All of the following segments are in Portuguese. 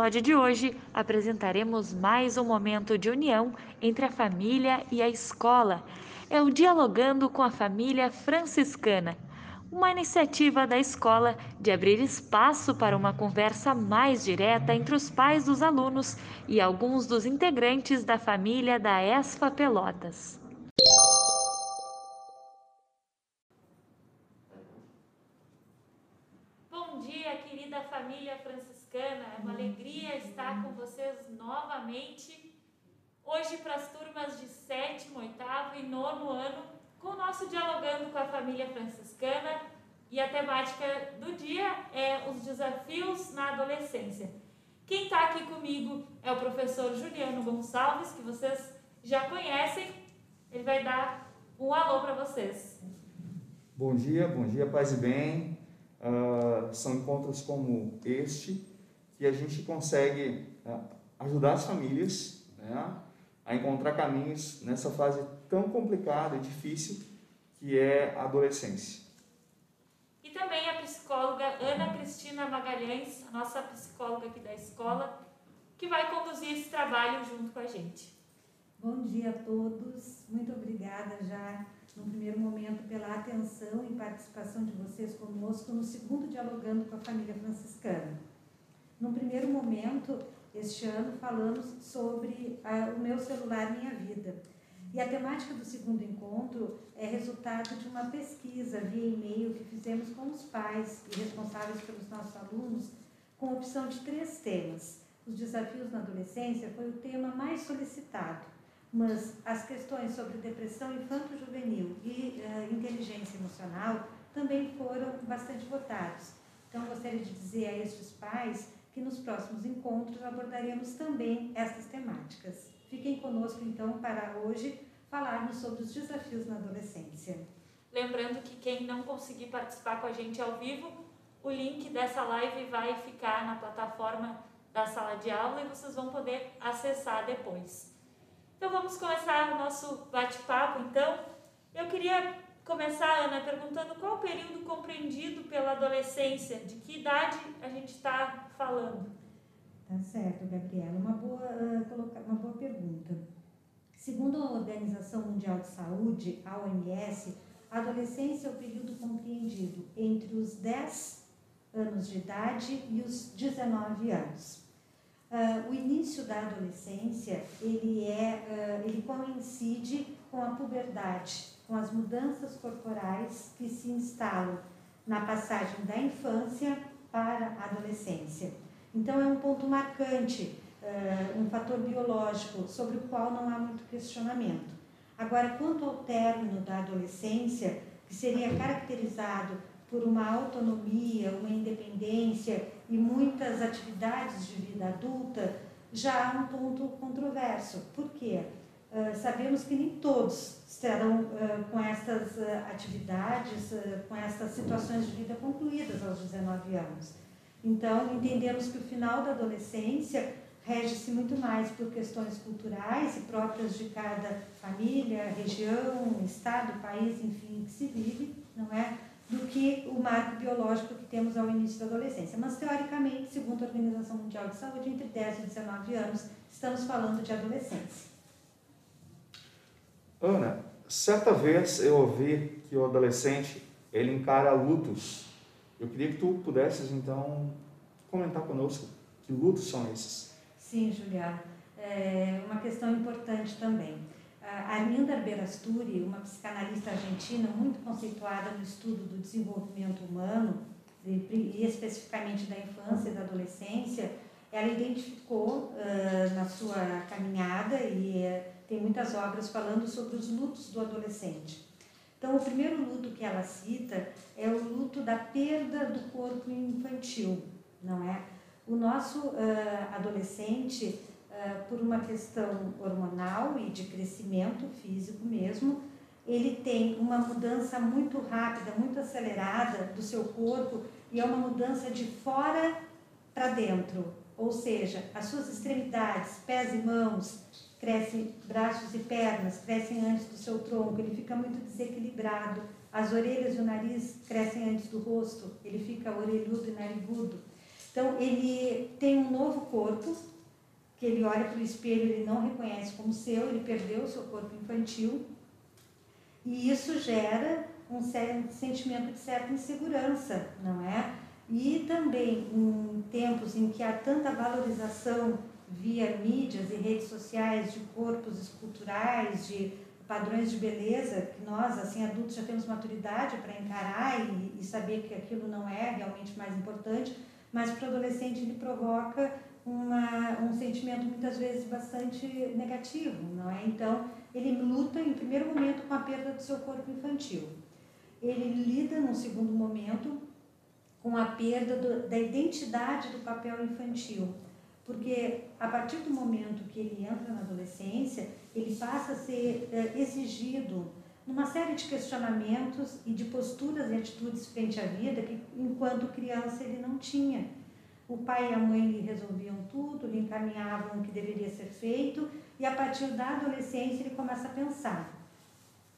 episódio de hoje, apresentaremos mais um momento de união entre a família e a escola. É o Dialogando com a Família Franciscana, uma iniciativa da escola de abrir espaço para uma conversa mais direta entre os pais dos alunos e alguns dos integrantes da família da ESFA Pelotas. Bom dia, querida família franciscana. É uma alegria estar com vocês novamente. Hoje para as turmas de sétimo, oitavo e nono ano, com o nosso dialogando com a família franciscana. E a temática do dia é os desafios na adolescência. Quem está aqui comigo é o professor Juliano Gonçalves, que vocês já conhecem. Ele vai dar um alô para vocês. Bom dia, bom dia, paz e bem. Uh, são encontros como este que a gente consegue uh, ajudar as famílias né, a encontrar caminhos nessa fase tão complicada e difícil que é a adolescência. E também a psicóloga Ana Cristina Magalhães, a nossa psicóloga aqui da escola, que vai conduzir esse trabalho junto com a gente. Bom dia a todos, muito obrigada já no primeiro momento, pela atenção e participação de vocês conosco no segundo Dialogando com a Família Franciscana. No primeiro momento, este ano, falamos sobre a, o meu celular Minha Vida. E a temática do segundo encontro é resultado de uma pesquisa via e-mail que fizemos com os pais e responsáveis pelos nossos alunos, com opção de três temas. Os desafios na adolescência foi o tema mais solicitado mas as questões sobre depressão infanto-juvenil e uh, inteligência emocional também foram bastante votados. Então, gostaria de dizer a estes pais que nos próximos encontros abordaremos também estas temáticas. Fiquem conosco, então, para hoje falarmos sobre os desafios na adolescência. Lembrando que quem não conseguir participar com a gente ao vivo, o link dessa live vai ficar na plataforma da sala de aula e vocês vão poder acessar depois. Então vamos começar o nosso bate-papo então. Eu queria começar, Ana, perguntando qual o período compreendido pela adolescência, de que idade a gente está falando? Tá certo, Gabriela. Uma boa, uh, uma boa pergunta. Segundo a Organização Mundial de Saúde, a OMS, a adolescência é o período compreendido entre os 10 anos de idade e os 19 anos. Uh, o início da adolescência ele é uh, ele coincide com a puberdade, com as mudanças corporais que se instalam na passagem da infância para a adolescência. Então é um ponto marcante, uh, um fator biológico sobre o qual não há muito questionamento. Agora, quanto ao término da adolescência, que seria caracterizado por uma autonomia, uma independência e muitas atividades de vida adulta, já há um ponto controverso. Por quê? Uh, sabemos que nem todos estarão uh, com essas uh, atividades, com essas situações de vida concluídas aos 19 anos. Então, entendemos que o final da adolescência rege-se muito mais por questões culturais e próprias de cada família, região, estado, país, enfim, que se vive, não é? do que o marco biológico que temos ao início da adolescência. Mas, teoricamente, segundo a Organização Mundial de Saúde, entre 10 e 19 anos, estamos falando de adolescência. Ana, certa vez eu ouvi que o adolescente ele encara lutos. Eu queria que tu pudesses, então, comentar conosco que lutos são esses. Sim, Juliana. É uma questão importante também. A Arminda Berasturi, uma psicanalista argentina muito conceituada no estudo do desenvolvimento humano, e especificamente da infância e da adolescência, ela identificou uh, na sua caminhada e uh, tem muitas obras falando sobre os lutos do adolescente. Então, o primeiro luto que ela cita é o luto da perda do corpo infantil, não é? O nosso uh, adolescente eh, por uma questão hormonal e de crescimento físico mesmo, ele tem uma mudança muito rápida, muito acelerada do seu corpo e é uma mudança de fora para dentro. Ou seja, as suas extremidades, pés e mãos, crescem, braços e pernas crescem antes do seu tronco, ele fica muito desequilibrado. As orelhas e o nariz crescem antes do rosto, ele fica orelhudo e narigudo. Então, ele tem um novo corpo, que ele olha para o espelho, ele não reconhece como seu, ele perdeu o seu corpo infantil. E isso gera um sentimento de certa insegurança, não é? E também em tempos em que há tanta valorização via mídias e redes sociais de corpos esculturais, de padrões de beleza, que nós, assim, adultos, já temos maturidade para encarar e, e, saber que aquilo não é realmente mais importante, mas para o adolescente ele provoca uma, um sentimento muitas vezes bastante negativo, não é? Então, ele luta em primeiro momento com a perda do seu corpo infantil. Ele lida num segundo momento com a perda do, da identidade do papel infantil, porque a partir do momento que ele entra na adolescência, ele passa a ser é, exigido numa série de questionamentos e de posturas e atitudes frente à vida que, enquanto criança, ele não tinha. O pai e a mãe lhe resolviam tudo, lhe encaminhavam o que deveria ser feito, e a partir da adolescência ele começa a pensar: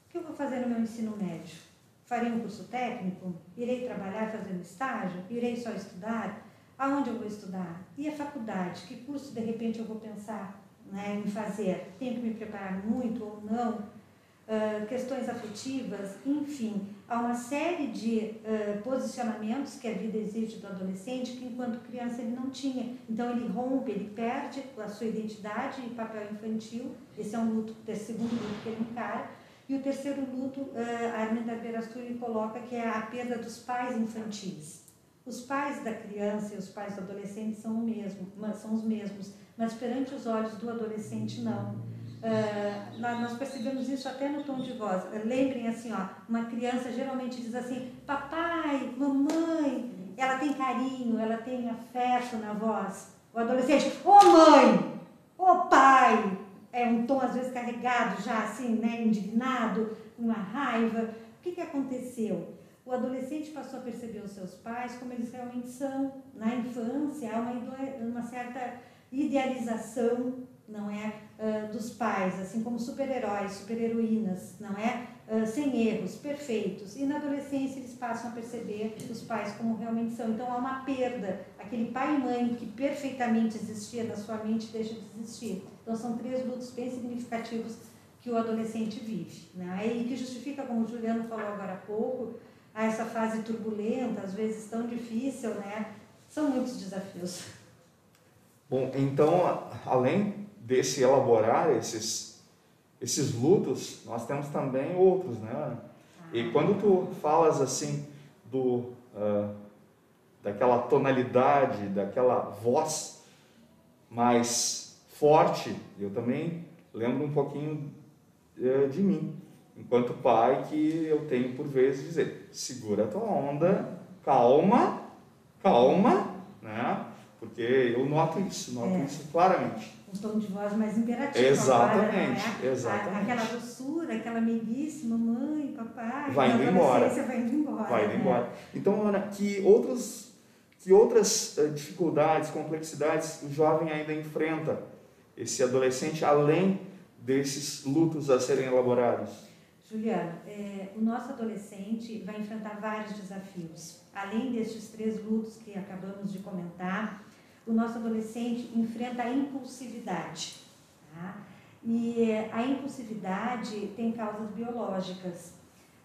o que eu vou fazer no meu ensino médio? Farei um curso técnico? Irei trabalhar fazendo estágio? Irei só estudar? Aonde eu vou estudar? E a faculdade? Que curso de repente eu vou pensar né, em fazer? Tenho que me preparar muito ou não? Uh, questões afetivas, enfim, há uma série de uh, posicionamentos que a vida exige do adolescente que enquanto criança ele não tinha. Então ele rompe, ele perde a sua identidade e papel infantil. Esse é um luto, o segundo luto que ele encara. E o terceiro luto, uh, a Arminda Berasturi coloca que é a perda dos pais infantis. Os pais da criança e os pais do adolescente são, o mesmo, são os mesmos, mas perante os olhos do adolescente não. Uh, nós percebemos isso até no tom de voz. Lembrem assim, ó, uma criança geralmente diz assim, papai, mamãe, ela tem carinho, ela tem afeto na voz. O adolescente, ô oh, mãe, ô oh, pai, é um tom às vezes carregado já assim, né, indignado, uma raiva. O que, que aconteceu? O adolescente passou a perceber os seus pais como eles realmente são. Na infância há uma, uma certa idealização, não é, uh, dos pais, assim como super-heróis, super-heroínas, não é, uh, sem erros, perfeitos. E na adolescência eles passam a perceber os pais como realmente são. Então há uma perda. Aquele pai e mãe que perfeitamente existia na sua mente deixa de existir. Então, são três lutos bem significativos que o adolescente vive. Né? E que justifica, como o Juliano falou agora há pouco, essa fase turbulenta, às vezes tão difícil, né? São muitos desafios. Bom, então, além desse elaborar esses, esses lutos, nós temos também outros, né? Ah. E quando tu falas assim do uh, daquela tonalidade, daquela voz mais forte. Eu também lembro um pouquinho eh, de mim, enquanto pai, que eu tenho por vezes dizer: segura a tua onda, calma, calma, né? Porque eu noto isso, noto é. isso claramente. Um tom de voz mais imperativo. Exatamente, agora, né? exatamente. Aquela doçura, aquela meiguice, mamãe, papai. Vai indo embora. Vai indo embora. Vai indo né? embora. Então, Ana, que outros que outras uh, dificuldades, complexidades o jovem ainda enfrenta esse adolescente além desses lutos a serem elaborados? Juliana, é, o nosso adolescente vai enfrentar vários desafios. Além destes três lutos que acabamos de comentar, o nosso adolescente enfrenta a impulsividade. Tá? E a impulsividade tem causas biológicas.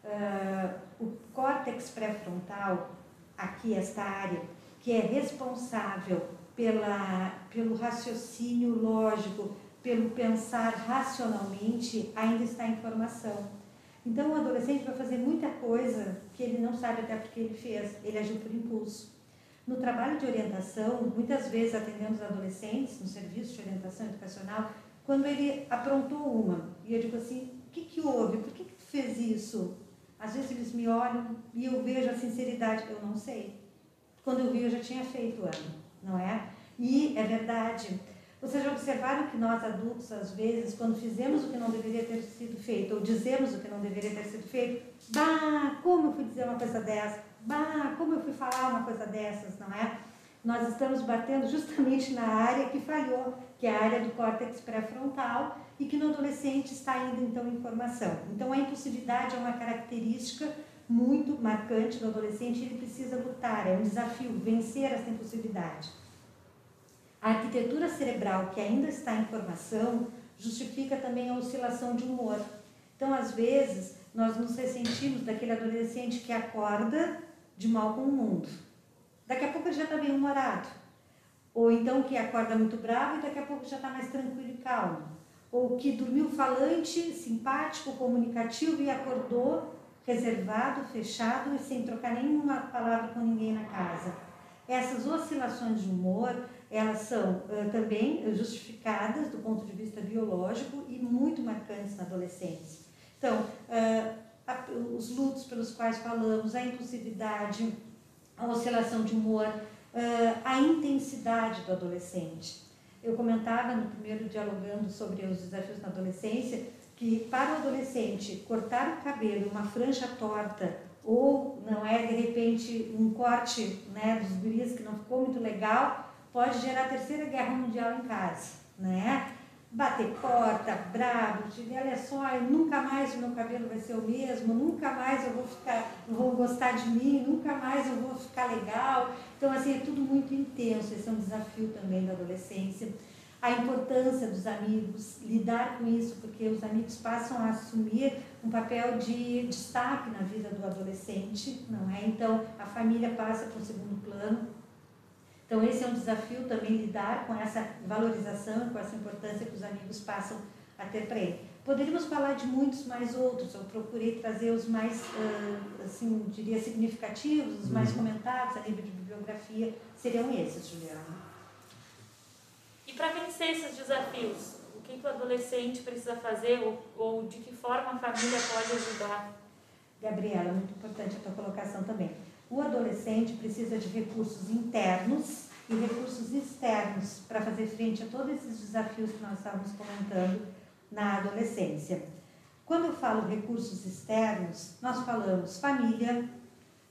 Uh, o córtex pré-frontal, aqui esta área, que é responsável pela, pelo raciocínio lógico, pelo pensar racionalmente, ainda está em formação. Então, o adolescente vai fazer muita coisa que ele não sabe até porque ele fez, ele agiu por impulso. No trabalho de orientação, muitas vezes atendendo os adolescentes, no serviço de orientação educacional, quando ele aprontou uma, e eu digo assim, o que, que houve? Por que, que tu fez isso? Às vezes eles me olham e eu vejo a sinceridade, eu não sei. Quando eu vi, eu já tinha feito ano não é? E é verdade. Vocês já observaram que nós adultos, às vezes, quando fizemos o que não deveria ter sido feito, ou dizemos o que não deveria ter sido feito, bah, como eu fui dizer uma coisa dessa, bah, como eu fui falar uma coisa dessas, não é? Nós estamos batendo justamente na área que falhou, que é a área do córtex pré-frontal e que no adolescente está ainda então em formação. Então a impulsividade é uma característica muito marcante do adolescente, ele precisa lutar, é um desafio, vencer essa impossibilidade. A arquitetura cerebral que ainda está em formação justifica também a oscilação de humor. Então, às vezes, nós nos ressentimos daquele adolescente que acorda de mal com o mundo. Daqui a pouco ele já está bem humorado. Ou então que acorda muito bravo e daqui a pouco já está mais tranquilo e calmo. Ou que dormiu falante, simpático, comunicativo e acordou reservado, fechado e sem trocar nenhuma palavra com ninguém na casa. Essas oscilações de humor, elas são uh, também justificadas do ponto de vista biológico e muito marcantes na adolescência. Então, uh, a, os lutos pelos quais falamos, a impulsividade, a oscilação de humor, uh, a intensidade do adolescente. Eu comentava no primeiro dialogando sobre os desafios na adolescência que para o adolescente cortar o cabelo, uma franja torta, ou não é de repente um corte né, dos guris que não ficou muito legal, pode gerar a terceira guerra mundial em casa, né? Bater porta, bravo, olha só, nunca mais o meu cabelo vai ser o mesmo, nunca mais eu vou ficar, vou gostar de mim, nunca mais eu vou ficar legal. Então assim é tudo muito intenso, esse é um desafio também da adolescência a importância dos amigos, lidar com isso, porque os amigos passam a assumir um papel de destaque na vida do adolescente, não é? Então, a família passa para o segundo plano. Então, esse é um desafio também lidar com essa valorização, com essa importância que os amigos passam a ter para ele. Poderíamos falar de muitos mais outros, eu procurei trazer os mais, assim, diria, significativos, os mais uhum. comentados a nível de bibliografia, seriam esses, Juliana. E para vencer esses desafios, o que, que o adolescente precisa fazer ou, ou de que forma a família pode ajudar? Gabriela, muito importante a tua colocação também. O adolescente precisa de recursos internos e recursos externos para fazer frente a todos esses desafios que nós estávamos comentando na adolescência. Quando eu falo recursos externos, nós falamos família,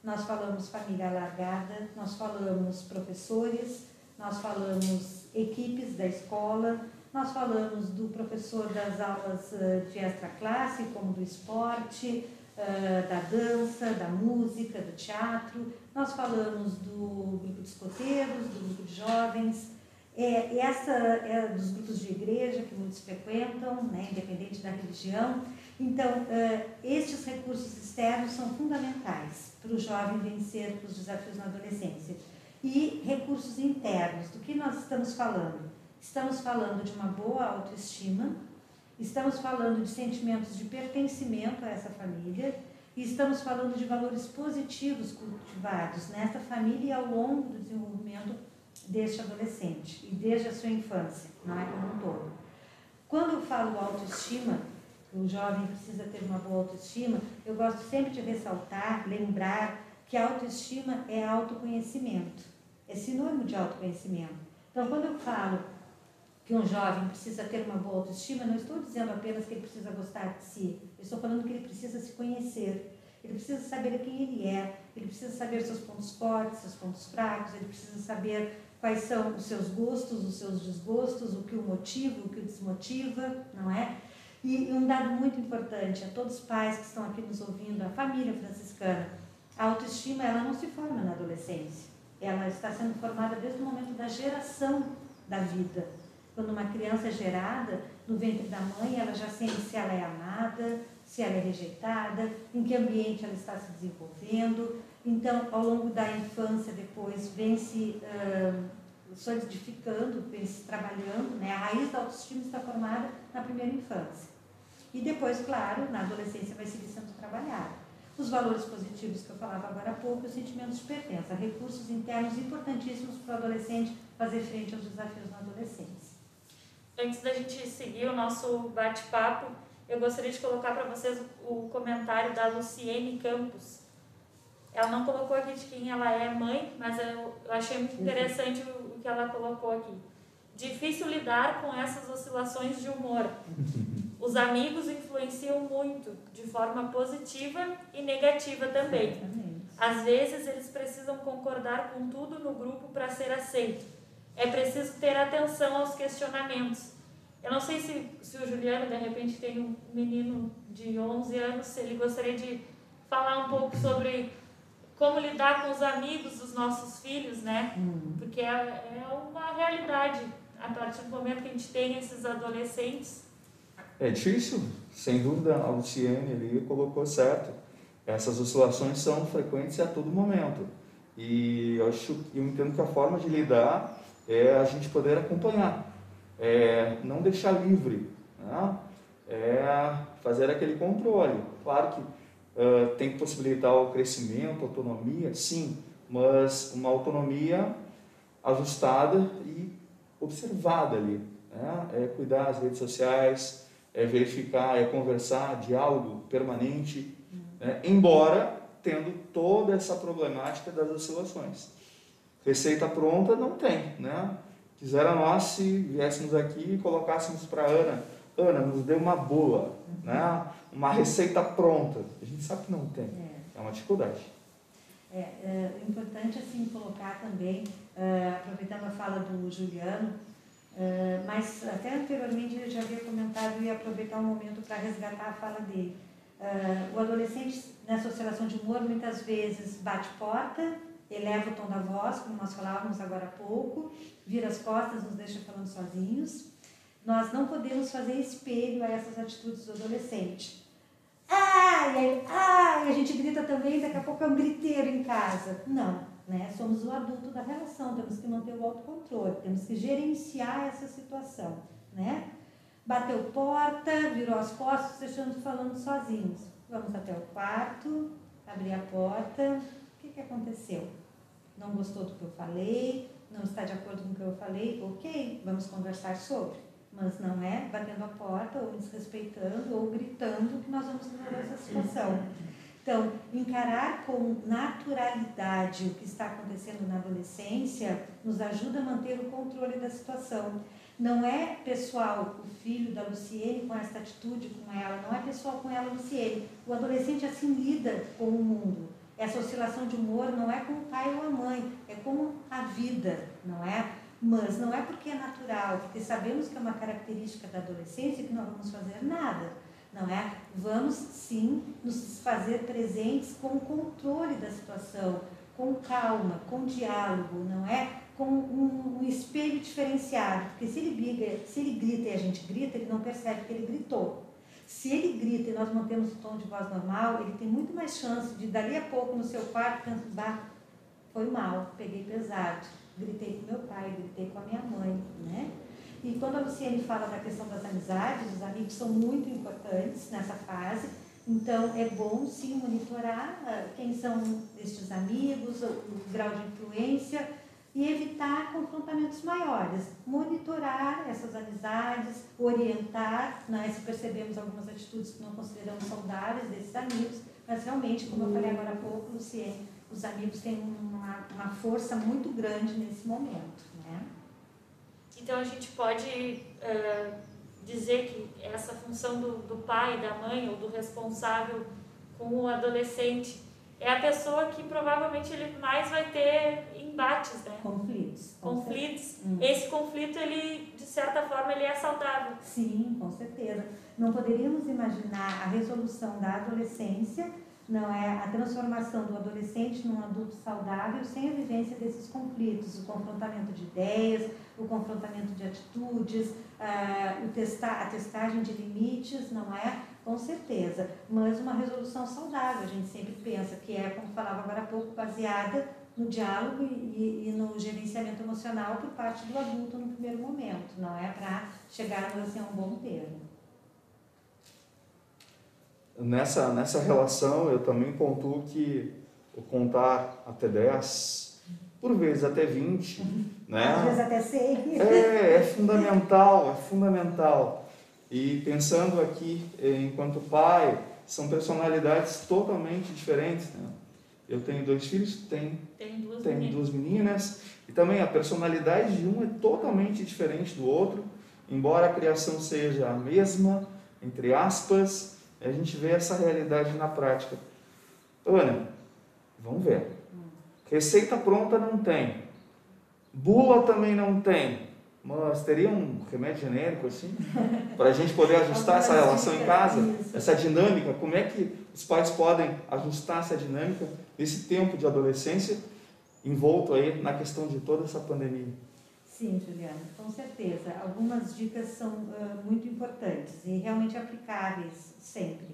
nós falamos família alargada, nós falamos professores, nós falamos equipes da escola, nós falamos do professor das aulas eh, de extra classe, como do esporte, eh, da dança, da música, do teatro, nós falamos do grupo de escoteiros, do grupo de jovens, é, essa é dos grupos de igreja que muitos frequentam, né, independente da religião. Então, uh, estes recursos externos são fundamentais para o jovem vencer os desafios na adolescência e recursos internos. Do que nós estamos falando? Estamos falando de uma boa autoestima, estamos falando de sentimentos de pertencimento a essa família e estamos falando de valores positivos cultivados nessa família e ao longo do desenvolvimento deste adolescente e desde a sua infância, não é como um todo. Quando eu falo autoestima, o jovem precisa ter uma boa autoestima, eu gosto sempre de ressaltar, lembrar que autoestima é autoconhecimento, é sinônimo de autoconhecimento. Então, quando eu falo que um jovem precisa ter uma boa autoestima, não estou dizendo apenas que ele precisa gostar de si, eu estou falando que ele precisa se conhecer, ele precisa saber quem ele é, ele precisa saber seus pontos fortes, seus pontos fracos, ele precisa saber quais são os seus gostos, os seus desgostos, o que o motiva, o que o desmotiva, não é? E um dado muito importante a todos os pais que estão aqui nos ouvindo, a família franciscana, a autoestima ela não se forma na adolescência. Ela está sendo formada desde o momento da geração da vida. Quando uma criança é gerada no ventre da mãe, ela já sente se ela é amada, se ela é rejeitada, em que ambiente ela está se desenvolvendo. Então, ao longo da infância, depois, vem se uh, solidificando, vem se trabalhando. Né? A raiz da autoestima está formada na primeira infância. E depois, claro, na adolescência vai seguir sendo trabalhada os valores positivos que eu falava agora há pouco, os sentimentos de pertença, recursos internos importantíssimos para o adolescente fazer frente aos desafios na adolescência. Antes da gente seguir o nosso bate-papo, eu gostaria de colocar para vocês o comentário da Luciene Campos. Ela não colocou aqui de quem ela é mãe, mas eu achei muito interessante o que ela colocou aqui. Difícil lidar com essas oscilações de humor. Os amigos influenciam muito, de forma positiva e negativa também. Às vezes eles precisam concordar com tudo no grupo para ser aceito. É preciso ter atenção aos questionamentos. Eu não sei se, se o Juliano, de repente, tem um menino de 11 anos, se ele gostaria de falar um pouco sobre como lidar com os amigos dos nossos filhos, né? Hum. Porque é, é uma realidade. A partir do momento que a gente tem esses adolescentes, É difícil, sem dúvida, a Luciene ali colocou certo. Essas oscilações são frequentes a todo momento. E eu acho, eu entendo que a forma de lidar é a gente poder acompanhar, é não deixar livre, né? é fazer aquele controle. Claro que ah, tem que possibilitar o crescimento, autonomia, sim, mas uma autonomia ajustada e observada ali. Né? É cuidar das redes sociais, é verificar, é conversar, diálogo permanente, né? embora tendo toda essa problemática das oscilações. Receita pronta não tem, né? Quisera nós se viéssemos aqui e colocássemos para a Ana, Ana, nos dê uma boa, né? Uma receita pronta. A gente sabe que não tem. É. É uma dificuldade. É, é importante assim colocar também, eh, aproveitando a fala do Juliano, eh, mas até anteriormente ele já havia comentado e aproveitar um momento para resgatar a fala dele. Eh, o adolescente nessa oscilação de humor muitas vezes bate porta, eleva o tom da voz, como nós falávamos agora há pouco, vira as costas, nos deixa falando sozinhos. Nós não podemos fazer espelho a essas atitudes do adolescente. Ai, ai, a gente grita também, daqui a pouco é um griteiro em casa. Não, né? Somos o adulto da relação, temos que manter o autocontrole, temos que gerenciar essa situação, né? Bateu porta, virou as costas, deixando falando sozinhos. Vamos até o quarto, abrir a porta. Que aconteceu? Não gostou do que eu falei? Não está de acordo com o que eu falei? Ok, vamos conversar sobre. Mas não é batendo a porta ou desrespeitando ou gritando que nós vamos resolver essa situação. Então, encarar com naturalidade o que está acontecendo na adolescência nos ajuda a manter o controle da situação. Não é pessoal o filho da Luciene com essa atitude com ela, não é pessoal com ela, Luciene. O adolescente assim lida com o mundo. Essa oscilação de humor não é com o pai ou a mãe, é com a vida, não é? Mas não é porque é natural, porque sabemos que é uma característica da adolescência que não vamos fazer nada, não é? Vamos sim nos fazer presentes com o controle da situação, com calma, com diálogo, não é? Com um, um espelho diferenciado, porque se ele briga, se ele grita e a gente grita, ele não percebe que ele gritou. Se ele grita e nós mantemos o tom de voz normal, ele tem muito mais chance de dali a pouco no seu quarto pensar, foi mal, peguei pesado gritei com meu pai, gritei com a minha mãe, né? E quando a Luciene fala da questão das amizades, os amigos são muito importantes nessa fase, então é bom sim monitorar uh, quem são estes amigos, o, grau de influência e evitar confrontamentos maiores. Monitorar essas amizades, orientar, né, se percebemos algumas atitudes que não consideramos saudáveis desses amigos, mas realmente, como eu falei agora há pouco, Luciene, os amigos têm uma, uma força muito grande nesse momento. Né? Então a gente pode uh, dizer que essa função do, do pai, da mãe ou do responsável com o adolescente é a pessoa que provavelmente ele mais vai ter embates, né? Conflitos. Conflitos. Hum. Esse conflito, ele, de certa forma, ele é saudável. Sim, com certeza. Não poderíamos imaginar a resolução da adolescência não é a transformação do adolescente num adulto saudável sem a vivência desses conflitos, o confrontamento de ideias, o confrontamento de atitudes, uh, o testar, a testagem de limites, não é? Com certeza, mas uma resolução saudável, a gente sempre pensa que é, como falava agora há pouco, baseada no diálogo e, e no gerenciamento emocional por parte do adulto no primeiro momento, não é para chegarmos assim, a um bom termo nessa, nessa relação eu também pontuo que o contar até 10, por vezes até 20, né? Às vezes até 100. É, é fundamental, é fundamental. E pensando aqui, enquanto pai, são personalidades totalmente diferentes, né? Eu tenho dois filhos, tenho, tem duas, tenho meninas. duas meninas, e também a personalidade de um é totalmente diferente do outro, embora a criação seja a mesma, entre aspas, a gente vê essa realidade na prática. Ana, vamos ver. Receita pronta não tem. Bula também não tem. Mas teria um remédio genérico assim? Para a gente poder ajustar essa relação em casa, essa dinâmica, como é que os pais podem ajustar essa dinâmica nesse tempo de adolescência envolto aí na questão de toda essa pandemia? Sim, Juliana, com certeza. Algumas dicas são uh, muito importantes e realmente aplicáveis sempre.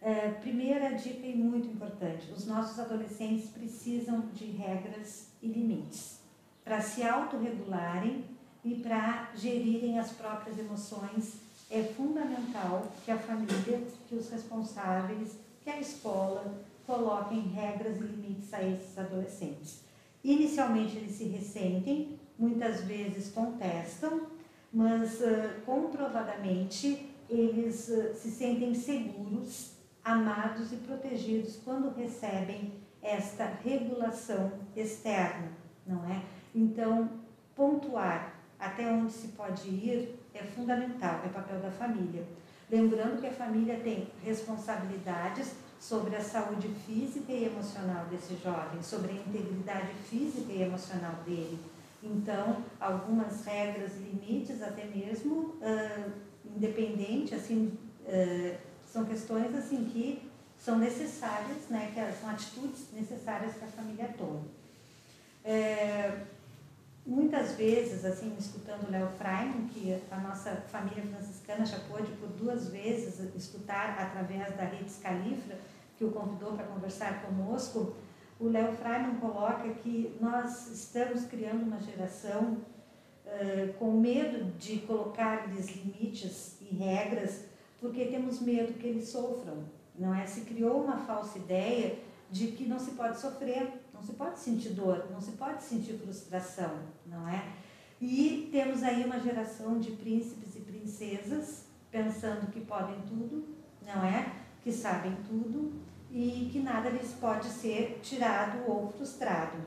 Uh, primeira dica e muito importante: os nossos adolescentes precisam de regras e limites para se autorregularem e para gerirem as próprias emoções. É fundamental que a família, que os responsáveis, que a escola coloquem regras e limites a esses adolescentes. Inicialmente eles se ressentem, muitas vezes contestam, mas comprovadamente eles se sentem seguros, amados e protegidos quando recebem esta regulação externa, não é? Então, pontuar até onde se pode ir é fundamental, é papel da família. Lembrando que a família tem responsabilidades sobre a saúde física e emocional desse jovem, sobre a integridade física e emocional dele então, algumas regras limites, até mesmo uh, independente, assim, uh, são questões assim que são necessárias, né, que são atitudes necessárias que a família tome. É, muitas vezes, assim, escutando o Léo Freiman, que a nossa família franciscana já pôde por duas vezes escutar através da rede Scalifra, que o convidou para conversar conosco, o Léo Freiman coloca que nós estamos criando uma geração uh, com medo de colocar-lhes limites e regras, porque temos medo que eles sofram. Não é? Se criou uma falsa ideia de que não se pode sofrer, não se pode sentir dor, não se pode sentir frustração, não é? E temos aí uma geração de príncipes e princesas pensando que podem tudo, não é? Que sabem tudo e que nada lhes pode ser tirado ou frustrado.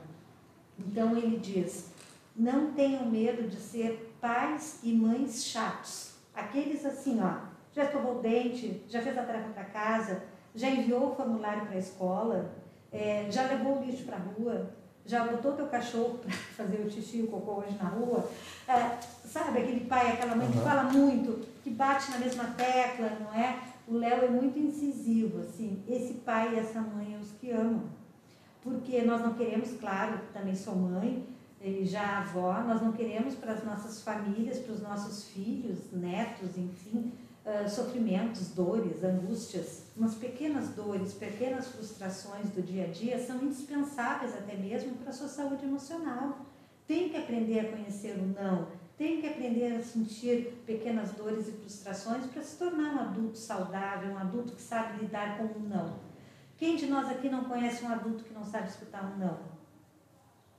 Então ele diz: não tenham medo de ser pais e mães chatos. Aqueles assim, ó, já escovou o dente, já fez a tarefa para casa, já enviou o formulário para a escola, é, já levou o lixo para a rua, já botou teu cachorro para fazer o xixi e o cocô hoje na rua. É, sabe, aquele pai, aquela mãe uhum. que fala muito, que bate na mesma tecla, não é? o Léo é muito incisivo, assim, esse pai e essa mãe é os que amam. Porque nós não queremos, claro, também sou mãe, e já avó, nós não queremos para as nossas famílias, para os nossos filhos, netos, enfim, uh, sofrimentos, dores, angústias. Umas pequenas dores, pequenas frustrações do dia a dia são indispensáveis até mesmo para a sua saúde emocional. Tem que aprender a conhecer o não, tem que aprender a sentir pequenas dores e frustrações para se tornar um adulto saudável, um adulto que sabe lidar com um não. Quem de nós aqui não conhece um adulto que não sabe escutar um não?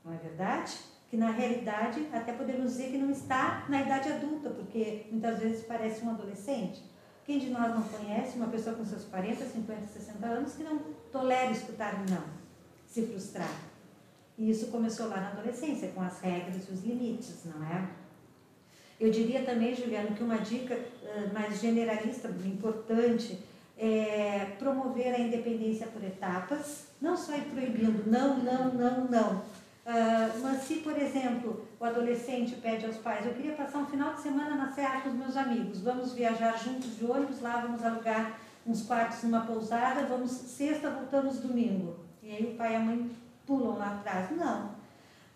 Não é verdade? Que na realidade até podemos dizer que não está na idade adulta, porque muitas vezes parece um adolescente. Quem de nós não conhece uma pessoa com seus 40, 50, 60 anos que não tolera escutar não, se frustrar? E isso começou lá na adolescência, com as regras e os limites, não é? Eu diria também, Juliano, que uma dica mais generalista, importante, é promover a independência por etapas, não só ir proibindo não, não, não, não. Uh, mas se, por exemplo, o adolescente pede aos pais, eu queria passar um final de semana na serra com os meus amigos, vamos viajar juntos de ônibus lá, vamos alugar uns quartos numa pousada, vamos sexta, voltamos domingo. E aí o pai e a mãe pulam lá atrás. Não,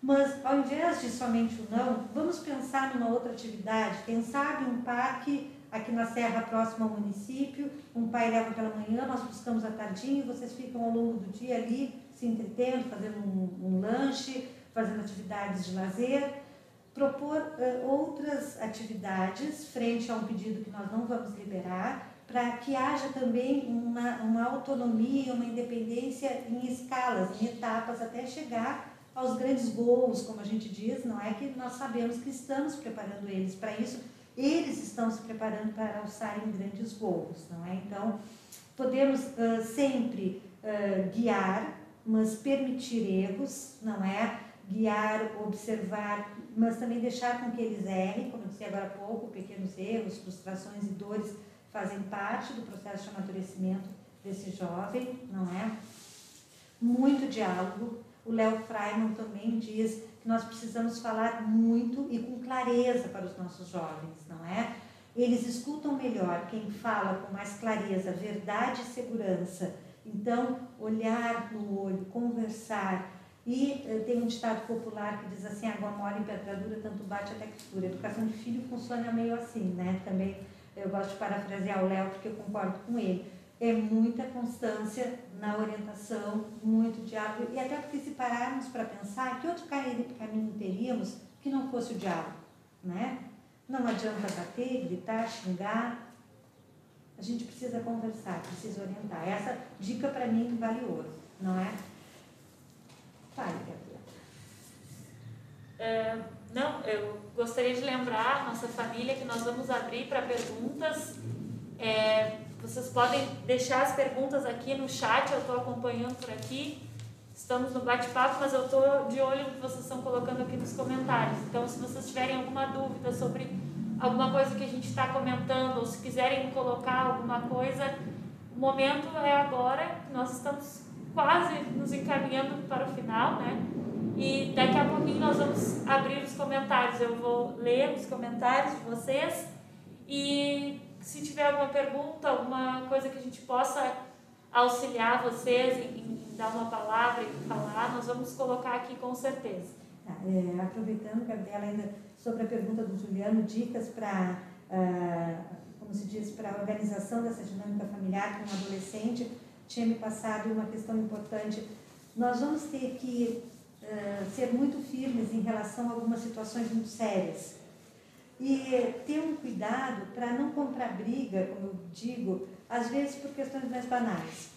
mas ao invés de somente o não, vamos pensar numa outra atividade. Quem sabe um parque aqui na serra próximo ao município, um pai leva pela manhã, nós buscamos à tardinha vocês ficam ao longo do dia ali se entretendo, fazendo um, um lanche, fazendo atividades de lazer. Propor uh, outras atividades frente a um pedido que nós não vamos liberar, para que haja também uma, uma autonomia, uma independência em escalas, em etapas, até chegar aos grandes voos, como a gente diz, não é que nós sabemos que estamos preparando eles para isso, eles estão se preparando para alçarem grandes voos, não é? Então, podemos uh, sempre uh, guiar, mas permitir erros, não é? Guiar, observar, mas também deixar com que eles errem, como eu disse agora há pouco, pequenos erros, frustrações e dores fazem parte do processo de amadurecimento desse jovem, não é? Muito diálogo, o Léo Freiman também diz que nós precisamos falar muito e com clareza para os nossos jovens, não é? Eles escutam melhor quem fala com mais clareza, verdade e segurança. Então, olhar no olho, conversar. E eh, tem um ditado popular que diz assim: água mole em pedra dura, tanto bate até que fura. Educação de filho funciona meio assim, né? Também eu gosto de parafrasear o Léo porque eu concordo com ele. É muita constância na orientação, muito diálogo. E até porque se pararmos para pensar, que outro caminho teríamos que não fosse o diálogo, né? Não adianta bater, gritar, xingar. Gente precisa conversar, precisa orientar. Essa dica para mim vale ouro, não é? Fale, Gabriela. É, não, eu gostaria de lembrar nossa família que nós vamos abrir para perguntas. É, vocês podem deixar as perguntas aqui no chat, eu estou acompanhando por aqui. Estamos no bate-papo, mas eu estou de olho no que vocês estão colocando aqui nos comentários. Então, se vocês tiverem alguma dúvida sobre alguma coisa que a gente está comentando, ou se quiserem colocar alguma coisa, o momento é agora. Nós estamos quase nos encaminhando para o final, né? E daqui a pouquinho nós vamos abrir os comentários. Eu vou ler os comentários de vocês e se tiver alguma pergunta, alguma coisa que a gente possa auxiliar vocês em, em dar uma palavra e falar, nós vamos colocar aqui com certeza. Tá, é, aproveitando, Gabriela, ainda sobre a pergunta do Juliano, dicas para, uh, como se diz, para a organização dessa dinâmica familiar com um adolescente, tinha me passado uma questão importante. Nós vamos ter que uh, ser muito firmes em relação a algumas situações muito sérias. E ter um cuidado para não comprar briga, como eu digo, às vezes por questões mais banais.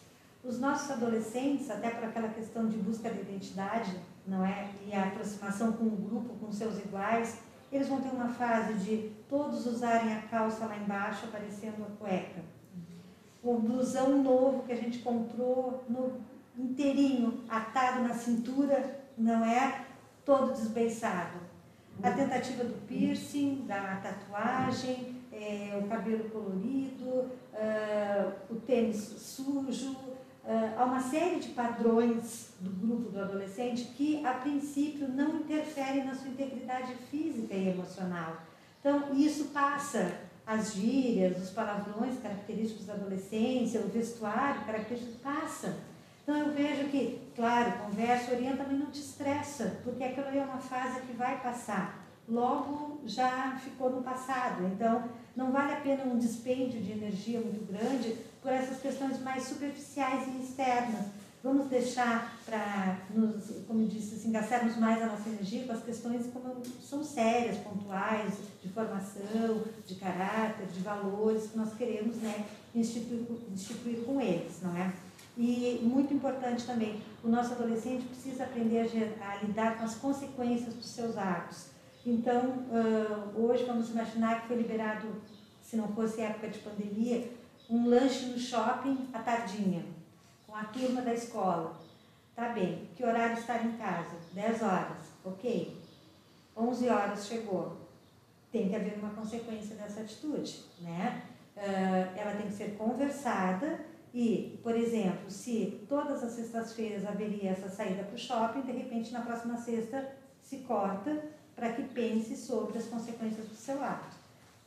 Os nossos adolescentes, até por aquela questão de busca de identidade, não é? E a aproximação com o grupo, com seus iguais, eles vão ter uma fase de todos usarem a calça lá embaixo, aparecendo a cueca. O blusão novo que a gente comprou no inteirinho, atado na cintura, não é? Todo desbeiçado. A tentativa do piercing, da tatuagem, é, o cabelo colorido, uh, o tênis sujo, há uma série de padrões do grupo do adolescente que, a princípio, não interferem na sua integridade física e emocional. Então, isso passa as gírias, os palavrões característicos da adolescência, o vestuário característico, passa. Então, eu vejo que, claro, conversa, orienta, mas não te estressa, porque aquilo é uma fase que vai passar logo já ficou no passado. Então, não vale a pena um dispêndio de energia muito grande por essas questões mais superficiais e externas. Vamos deixar para, como disse, assim, gastarmos mais a nossa energia com as questões como são sérias, pontuais, de formação, de caráter, de valores que nós queremos né, instituir, instituir com eles, não é? E muito importante também, o nosso adolescente precisa aprender a, a lidar com as consequências dos seus atos então, uh, hoje vamos imaginar que foi liberado, se não fosse época de pandemia, um lanche no shopping à tardinha, com a turma da escola. Tá bem, que horário estar em casa? 10 horas, ok. 11 horas chegou. Tem que haver uma consequência dessa atitude, né? Uh, ela tem que ser conversada e, por exemplo, se todas as sextas-feiras haveria essa saída para o shopping, de repente na próxima sexta se corta para que pense sobre as consequências do seu ato.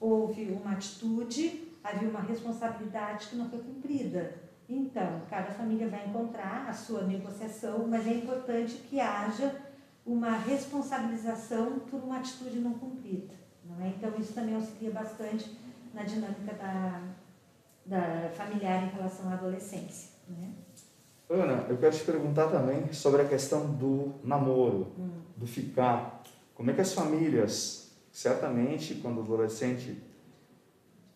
Houve uma atitude, havia uma responsabilidade que não foi cumprida. Então, cada família vai encontrar a sua negociação, mas é importante que haja uma responsabilização por uma atitude não cumprida. Não é? Então, isso também auxilia bastante na dinâmica da, da familiar em relação à adolescência. Né? Ana, eu quero te perguntar também sobre a questão do namoro, hum. do ficar. Como é que as famílias, certamente, quando o adolescente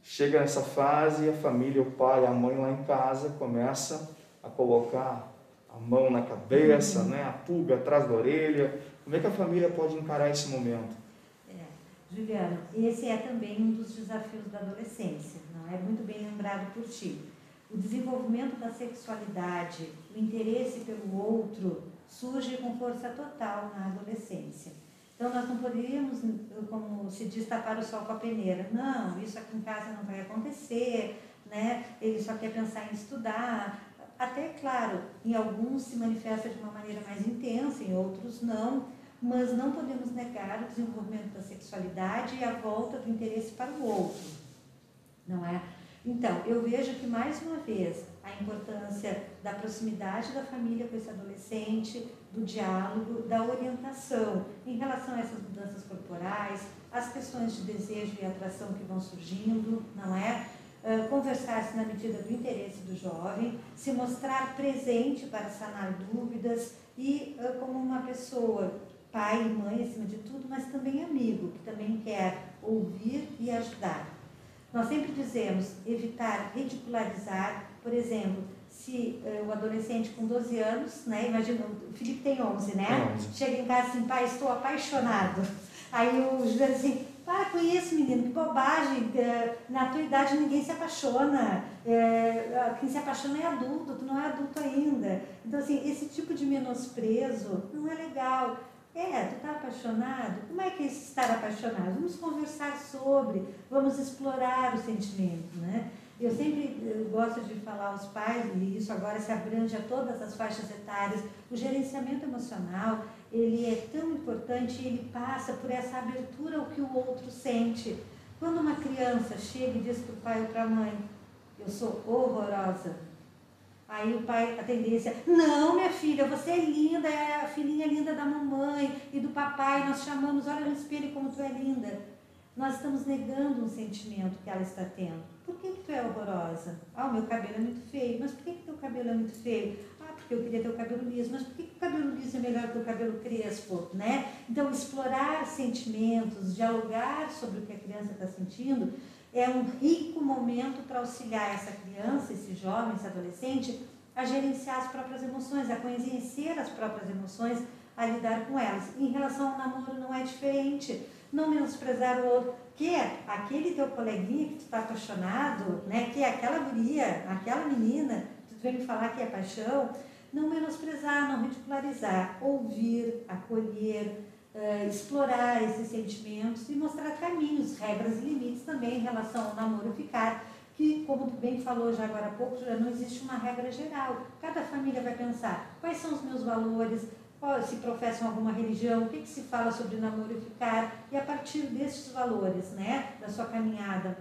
chega nessa fase, a família, o pai, a mãe lá em casa começa a colocar a mão na cabeça, né, a pulga atrás da orelha. Como é que a família pode encarar esse momento? É, Juliana, esse é também um dos desafios da adolescência, não é muito bem lembrado por ti. O desenvolvimento da sexualidade, o interesse pelo outro, surge com força total na adolescência. Então, nós não poderíamos, como se diz, tapar o sol com a peneira. Não, isso aqui em casa não vai acontecer, né? ele só quer pensar em estudar. Até, claro, em alguns se manifesta de uma maneira mais intensa, em outros não, mas não podemos negar o desenvolvimento da sexualidade e a volta do interesse para o outro, não é? Então, eu vejo que, mais uma vez, a importância da proximidade da família com esse adolescente, do diálogo, da orientação em relação a essas mudanças corporais, as questões de desejo e atração que vão surgindo, não é? Uh, Conversar-se na medida do interesse do jovem, se mostrar presente para sanar dúvidas e uh, como uma pessoa, pai e mãe acima de tudo, mas também amigo, que também quer ouvir e ajudar. Nós sempre dizemos evitar ridicularizar, por exemplo, se uh, o adolescente com 12 anos, né, imagina, o Felipe tem 11, né? 11. Chega em casa assim, pai, estou apaixonado. Aí o Júlio assim, para com isso, menino, que bobagem. Eh, na tua idade ninguém se apaixona. É, quem se apaixona é adulto, tu não é adulto ainda. Então, assim, esse tipo de menosprezo não é legal. É, tu está apaixonado? Como é que é estar apaixonado? Vamos conversar sobre, vamos explorar o sentimento, né? Eu sempre eu gosto de falar aos pais, e isso agora se abrange a todas as faixas etárias, o gerenciamento emocional, ele é tão importante ele passa por essa abertura ao que o outro sente. Quando uma criança chega e diz para o pai ou para a mãe, eu sou horrorosa, Aí o pai, a tendência, não, minha filha, você é linda, é a filhinha linda da mamãe e do papai, nós chamamos, olha no espelho como tu é linda. Nós estamos negando um sentimento que ela está tendo. Por que, que tu é horrorosa? Ah, o meu cabelo é muito feio. Mas por que, que teu cabelo é muito feio? Ah, porque eu queria ter o cabelo liso. Mas por que, que o cabelo liso é melhor que o cabelo crespo? Né? Então, explorar sentimentos, dialogar sobre o que a criança está sentindo, é um rico momento para auxiliar essa criança, esse jovem, esse adolescente, a gerenciar as próprias emoções, a conhecer as próprias emoções, a lidar com elas. Em relação ao namoro não é diferente. Não menosprezar o outro, que aquele teu coleguinha que tu está apaixonado, né? que é aquela guria, aquela menina, tu vem me falar que é paixão, não menosprezar, não ridicularizar, ouvir, acolher, uh, explorar esses sentimentos e mostrar caminhos, regras e limites também em relação ao namoro ficar, que, como tu bem falou já agora há pouco, já não existe uma regra geral. Cada família vai pensar quais são os meus valores, se professam alguma religião, o que, que se fala sobre namoro e a partir desses valores, né, da sua caminhada,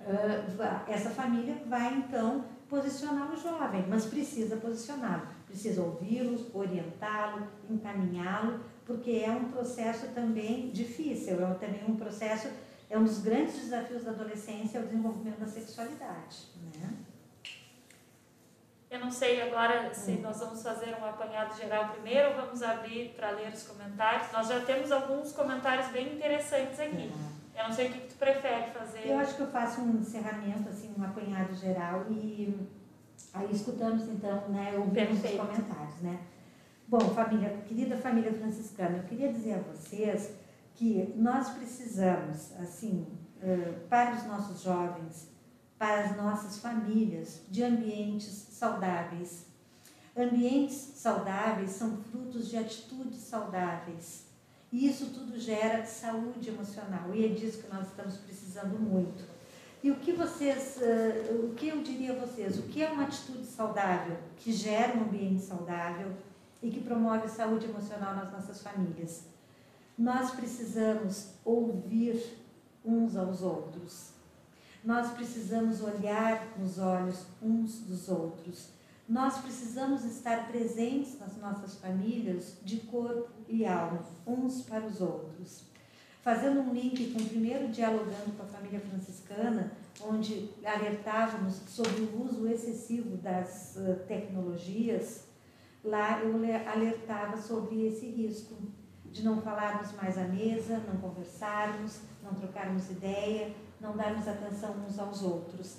uh, essa família vai então posicionar o jovem, mas precisa posicioná-lo, precisa ouvi-lo, orientá-lo, encaminhá-lo porque é um processo também difícil, é também um processo, é um dos grandes desafios da adolescência, é o desenvolvimento da sexualidade, né? Eu não sei agora se hum. nós vamos fazer um apanhado geral primeiro ou vamos abrir para ler os comentários. Nós já temos alguns comentários bem interessantes aqui. É. Eu não sei o que, que tu prefere fazer. Eu acho que eu faço um encerramento, assim, um apanhado geral e aí escutamos então, né, ouvimos os comentários, né? Bom, família, querida família franciscana, eu queria dizer a vocês que nós precisamos, assim, para os nossos jovens, para as nossas famílias, de ambientes saudáveis. Ambientes saudáveis são frutos de atitudes saudáveis. E isso tudo gera saúde emocional. E é disso que nós estamos precisando muito. E o que vocês, o que eu diria a vocês? O que é uma atitude saudável que gera um ambiente saudável? e que promove saúde emocional nas nossas famílias. Nós precisamos ouvir uns aos outros. Nós precisamos olhar nos olhos uns dos outros. Nós precisamos estar presentes nas nossas famílias de corpo e alma, uns para os outros. Fazendo um link com o primeiro dialogando com a família franciscana, onde alertávamos sobre o uso excessivo das tecnologias, lá eu alertava sobre esse risco de não falarmos mais à mesa, não conversarmos, não trocarmos ideia, não darmos atenção uns aos outros.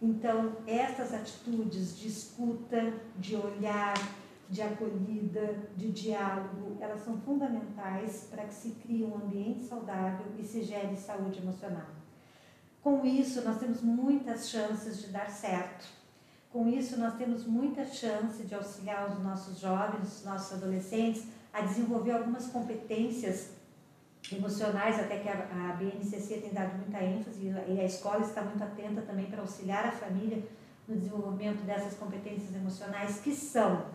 Então, essas atitudes de escuta, de olhar, de acolhida, de diálogo, elas são fundamentais para que se crie um ambiente saudável e se gere saúde emocional. Com isso, nós temos muitas chances de dar certo com isso, nós temos muita chance de auxiliar os nossos jovens, os nossos adolescentes, a desenvolver algumas competências emocionais, até que a, a BNCC tem dado muita ênfase e a escola está muito atenta também para auxiliar a família no desenvolvimento dessas competências emocionais, que são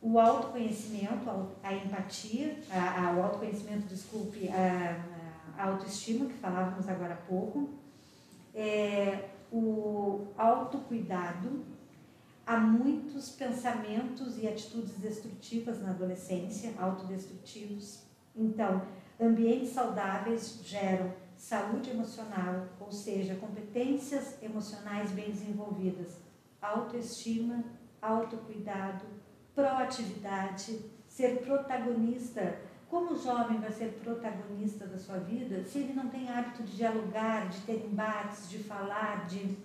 o autoconhecimento, a empatia, a, a, o autoconhecimento, desculpe, a, a, autoestima, que falávamos agora há pouco, é, o autocuidado. Há muitos pensamentos e atitudes destrutivas na adolescência, autodestrutivos. Então, ambientes saudáveis geram saúde emocional, ou seja, competências emocionais bem desenvolvidas, autoestima, autocuidado, proatividade, ser protagonista. Como o jovem vai ser protagonista da sua vida se ele não tem hábito de dialogar, de ter embates, de falar, de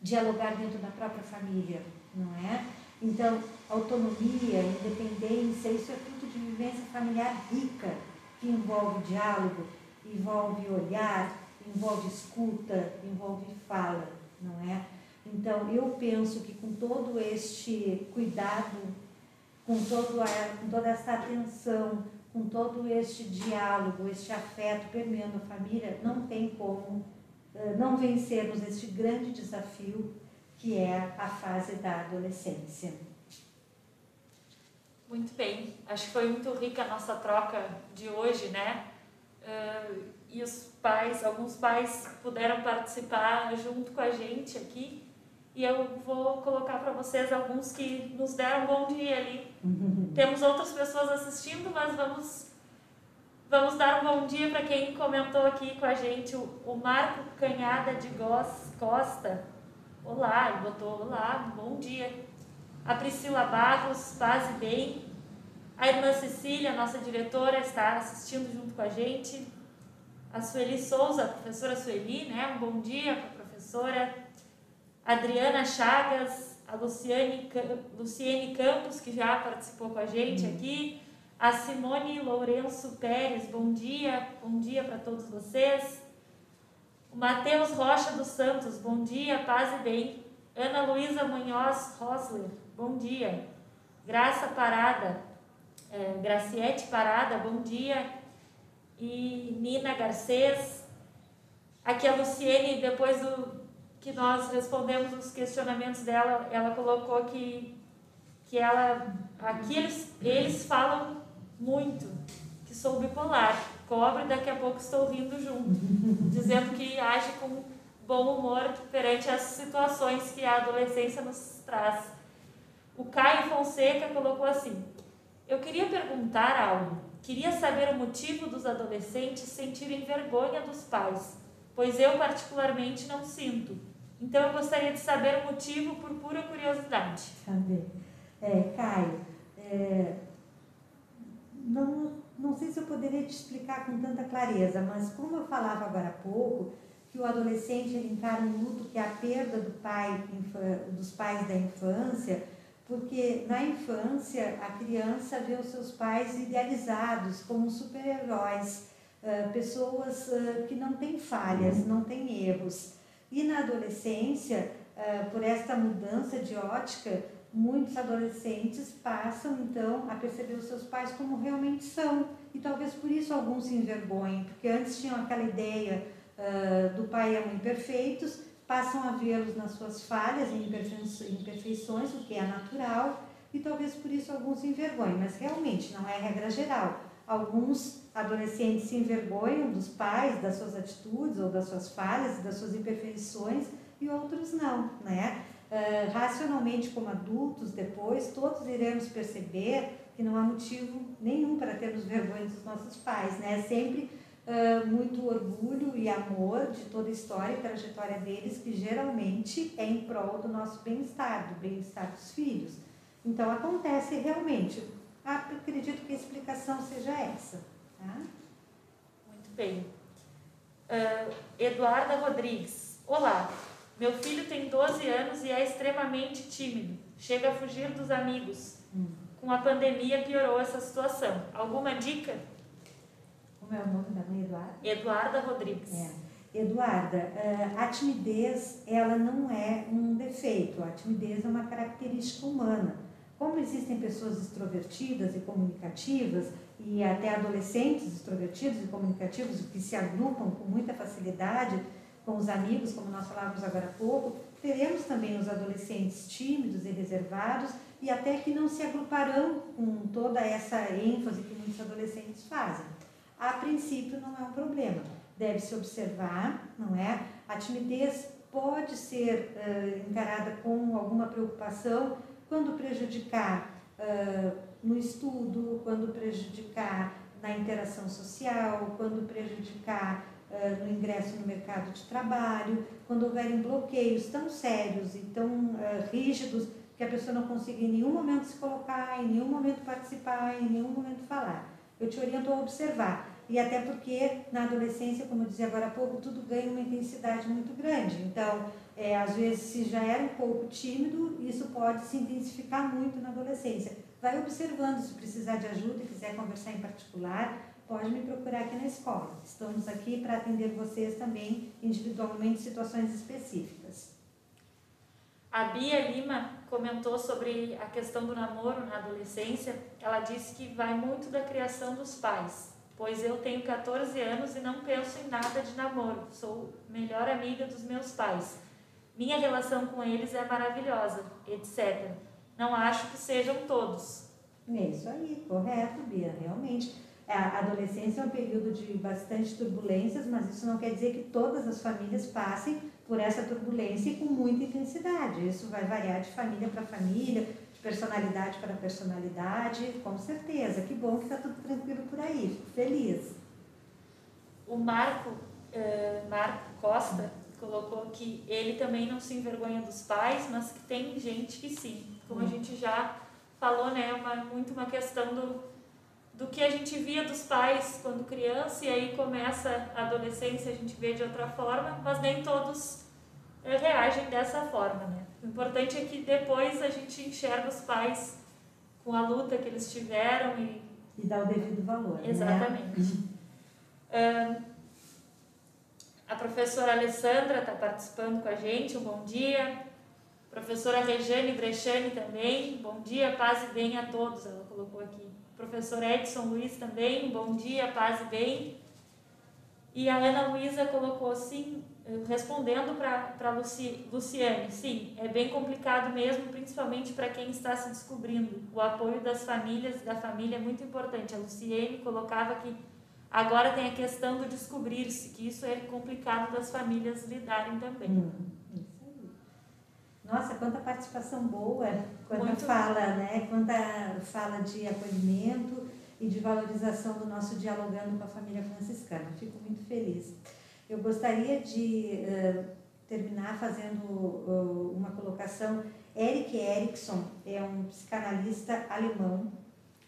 dialogar dentro da própria família, não é? Então, autonomia, independência, isso é fruto de vivência familiar rica, que envolve diálogo, envolve olhar, envolve escuta, envolve fala, não é? Então, eu penso que com todo este cuidado, com, todo a, com toda essa atenção, com todo este diálogo, este afeto permeando a família, não tem como uh, não vencermos este grande desafio que é a fase da adolescência. Muito bem, acho que foi muito rica a nossa troca de hoje, né? Uh, e os pais, alguns pais puderam participar junto com a gente aqui. E eu vou colocar para vocês alguns que nos deram um bom dia ali. Temos outras pessoas assistindo, mas vamos vamos dar um bom dia para quem comentou aqui com a gente, o, o Marco Canhada de Goss, Costa. Olá, ele botou olá, bom dia. A Priscila Barros, paz e bem. A irmã Cecília, nossa diretora, está assistindo junto com a gente. A Sueli Souza, a professora Sueli, né? Um bom dia para a professora. Adriana Chagas, a Luciane, Luciene Campos, que já participou com a gente uhum. aqui. A Simone Lourenço Pérez, bom dia, bom dia para todos vocês. O Matheus Rocha dos Santos, bom dia, paz e bem. Ana Luísa Munhoz Rosler, bom dia. Graça Parada, é, Graciete Parada, bom dia. E Nina Garcês. Aqui a Luciene, depois do que nós respondemos os questionamentos dela, ela colocou que, que ela. Aqui eles, eles falam muito que sou bipolar. Cobre, daqui a pouco estou rindo junto. Dizendo que age com bom humor perante as situações que a adolescência nos traz. O Caio Fonseca colocou assim: eu queria perguntar algo. Queria saber o motivo dos adolescentes sentirem vergonha dos pais, pois eu particularmente não sinto. Então eu gostaria de saber o motivo por pura curiosidade. Saber. É, Caio, é, não, não sei se eu poderia te explicar com tanta clareza, mas como eu falava agora há pouco, que o adolescente encara um luto que é a perda do pai, dos pais da infância, porque na infância a criança vê os seus pais idealizados como super-heróis, pessoas que não têm falhas, uhum. não têm erros. E na adolescência, por esta mudança de ótica, muitos adolescentes passam então a perceber os seus pais como realmente são. E talvez por isso alguns se envergonhem, porque antes tinham aquela ideia do pai e a mãe perfeitos passam a vê-los nas suas falhas e imperfeições, o que é natural, e talvez por isso alguns se envergonhem, mas realmente não é regra geral. Alguns adolescentes se envergonham dos pais, das suas atitudes ou das suas falhas das suas imperfeições, e outros não, né? Uh, racionalmente, como adultos, depois, todos iremos perceber que não há motivo nenhum para termos vergonha dos nossos pais, né? Sempre uh, muito orgulho e amor de toda a história e trajetória deles, que geralmente é em prol do nosso bem-estar, do bem-estar dos filhos. Então acontece realmente. Acredito que a explicação seja essa. Tá? Muito bem. Uh, Eduarda Rodrigues. Olá, meu filho tem 12 anos e é extremamente tímido. Chega a fugir dos amigos. Hum. Com a pandemia piorou essa situação. Alguma dica? Como é o nome da mãe, Eduarda? Eduarda Rodrigues. É. Eduarda, eh, a timidez, ela não é um defeito, a timidez é uma característica humana. Como existem pessoas extrovertidas e comunicativas, e até adolescentes extrovertidos e comunicativos que se agrupam com muita facilidade com os amigos, como nós falávamos agora há pouco, teremos também os adolescentes tímidos e reservados e até que não se agruparão com toda essa ênfase que muitos adolescentes fazem. A princípio não é um problema, deve-se observar, não é? A timidez pode ser uh, encarada com alguma preocupação quando prejudicar uh, no estudo, quando prejudicar na interação social, quando prejudicar uh, no ingresso no mercado de trabalho, quando houverem bloqueios tão sérios e tão rígidos que a pessoa não consiga em nenhum momento se colocar, em nenhum momento participar, em nenhum momento falar. Eu te oriento a observar e até porque na adolescência, como eu dizia agora há pouco, tudo ganha uma intensidade muito grande. Então, é, às vezes, se já era um pouco tímido, isso pode se intensificar muito na adolescência. Vai observando, se precisar de ajuda e quiser conversar em particular, pode me procurar aqui na escola. Estamos aqui para atender vocês também individualmente em situações específicas. A Bia Lima comentou sobre a questão do namoro na adolescência. Ela disse que vai muito da criação dos pais pois eu tenho 14 anos e não penso em nada de namoro. Sou melhor amiga dos meus pais. Minha relação com eles é maravilhosa, etc. Não acho que sejam todos. É isso aí, correto, Bia, realmente. É, a adolescência é um período de bastante turbulências, mas isso não quer dizer que todas as famílias passem por essa turbulência e com muita intensidade. Isso vai variar de família para família, personalidade para personalidade, com certeza. Que bom que está tudo tranquilo por aí, fico feliz. O Marco, uh, Marco Costa colocou que ele também não se envergonha dos pais, mas que tem gente que sim. Como a hum. gente já falou, né, uma, muito uma questão do, do que a gente via dos pais quando criança e aí começa a adolescência, a gente vê de outra forma, mas nem todos reagem dessa forma, né? O importante é que depois a gente enxerga os pais com a luta que eles tiveram e. E dá o devido valor. Né? Exatamente. Né? A professora Alessandra está participando com a gente, um bom dia. Professora Rejane Brechani também, bom dia, paz e bem a todos, ela colocou aqui. Professor Edson Luiz também, bom dia, paz e bem. E a Ana Luísa colocou assim, respondendo para Luci, Luciane, sim, é bem complicado mesmo, principalmente para quem está se descobrindo. O apoio das famílias, da família é muito importante. A Luciane colocava que agora tem a questão do descobrir-se, que isso é complicado das famílias lidarem também. Hum, Nossa, quanta participação boa quando muito fala, né? Quanta fala de acolhimento e de valorização do nosso dialogando com a família franciscana. Fico muito feliz. Eu gostaria de uh, terminar fazendo uh, uma colocação. Eric Erikson é um psicanalista alemão,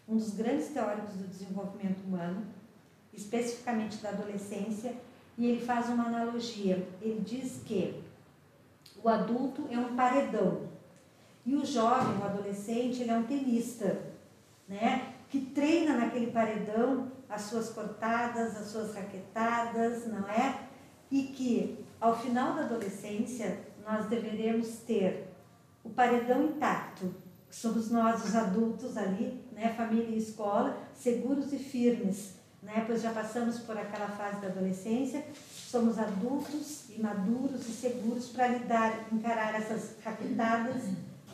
um dos grandes teóricos do desenvolvimento humano, especificamente da adolescência, e ele faz uma analogia. Ele diz que o adulto é um paredão e o jovem, o adolescente, ele é um tenista, né? Que treina naquele paredão as suas cortadas, as suas raquetadas, não é? E que ao final da adolescência nós deveremos ter o paredão intacto, que somos nós os adultos ali, né, família e escola, seguros e firmes, né, pois já passamos por aquela fase da adolescência, somos adultos e maduros e seguros para lidar, encarar essas raquetadas,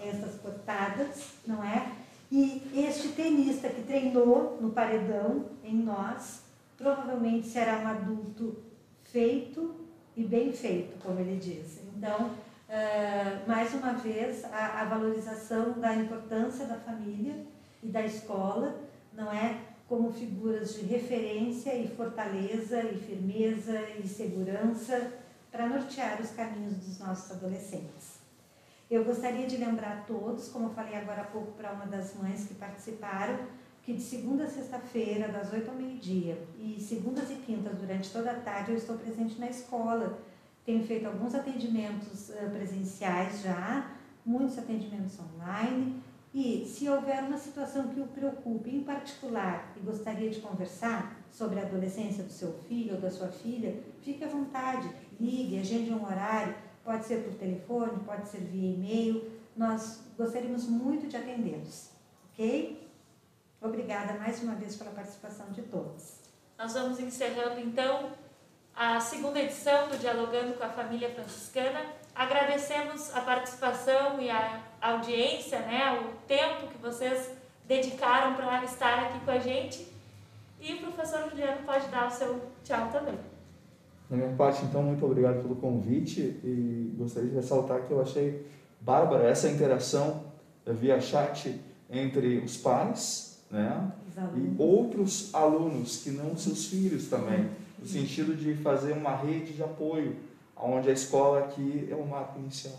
essas cortadas, não é? E este tenista que treinou no paredão em nós, provavelmente será um adulto feito e bem feito, como ele disse. Então, uh, mais uma vez, a, a, valorização da importância da família e da escola, não é? Como figuras de referência e fortaleza e firmeza e segurança para nortear os caminhos dos nossos adolescentes. Eu gostaria de lembrar a todos, como eu falei agora há pouco para uma das mães que participaram, que de segunda a sexta-feira, das 8 ao meio-dia, e segundas e quintas, durante toda a tarde, eu estou presente na escola. Tenho feito alguns atendimentos uh, presenciais já, muitos atendimentos online, e se houver uma situação que o preocupe em particular e gostaria de conversar sobre a adolescência do seu filho ou da sua filha, fique à vontade, ligue, agende um horário, pode ser por telefone, pode ser via e-mail, nós gostaríamos muito de atendê-los, ok? Obrigada mais uma vez pela participação de todos. Nós vamos encerrando então a segunda edição do Dialogando com a Família Franciscana. Agradecemos a participação e a audiência, né, o tempo que vocês dedicaram para estar aqui com a gente. E o professor Juliano pode dar o seu tchau também. Da minha parte, então, muito obrigado pelo convite e gostaria de ressaltar que eu achei bárbara essa interação via chat entre os pais né, e outros alunos que não seus filhos também, no sentido de fazer uma rede de apoio, onde a escola aqui é o marco inicial.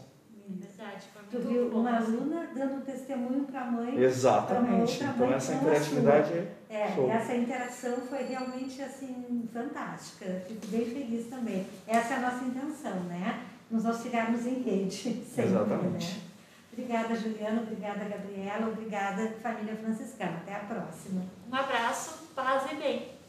Verdade, Tu viu bom. uma aluna dando testemunho para a mãe. Exatamente. Pra Então mãe essa a interatividade é É, show. essa interação foi realmente assim fantástica. Fico bem feliz também. Essa é a nossa intenção, né? Nos auxiliarmos em rede. Sempre, Exatamente. Né? Obrigada, Juliana. Obrigada, Gabriela. Obrigada, família franciscana. Até a próxima. Um abraço, paz e bem.